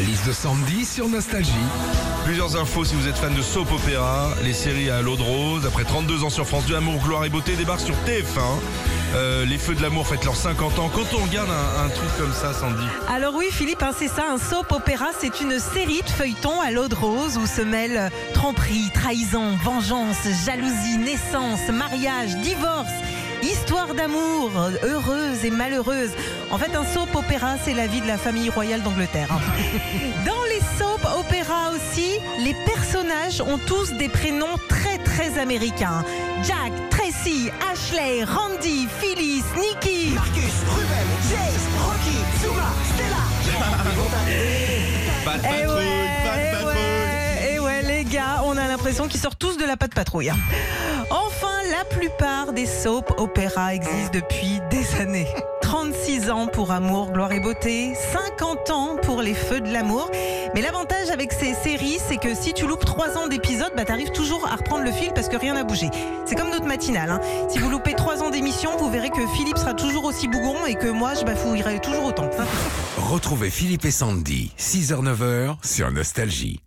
La liste de Sandy sur Nostalgie. Plusieurs infos si vous êtes fan de soap opéra, les séries à l'eau de rose. Après 32 ans sur France 2, Amour, Gloire et Beauté débarque sur TF1. Euh, les Feux de l'amour fêtent leurs 50 ans. Quand on regarde un, un truc comme ça, Sandy, Alors oui, Philippe, hein, c'est ça, un soap opéra, c'est une série de feuilletons à l'eau de rose où se mêlent tromperie, trahison, vengeance, jalousie, naissance, mariage, divorce. Histoire d'amour, heureuse et malheureuse. En fait, un soap opéra, c'est la vie de la famille royale d'Angleterre. hein. Dans les soap opéras aussi, les personnages ont tous des prénoms très très américains. Jack, Tracy, Ashley, Randy, Phyllis, Nikki. Marcus, Ruben, Jace, Rocky, Zuma, Stella. Eh ouais, eh ouais, eh ouais, les gars, on a l'impression qu'ils sortent tous de la patte patrouille. La plupart des soap opéras existent depuis des années. 36 ans pour Amour, Gloire et Beauté, 50 ans pour Les Feux de l'amour. Mais l'avantage avec ces séries, c'est que si tu loupes 3 ans d'épisode, bah, t'arrives toujours à reprendre le fil parce que rien n'a bougé. C'est comme notre matinale. hein. Si vous loupez 3 ans d'émission, vous verrez que Philippe sera toujours aussi bougon et que moi, je bafouillerai toujours autant. Retrouvez Philippe et Sandy, 6h-9h sur Nostalgie.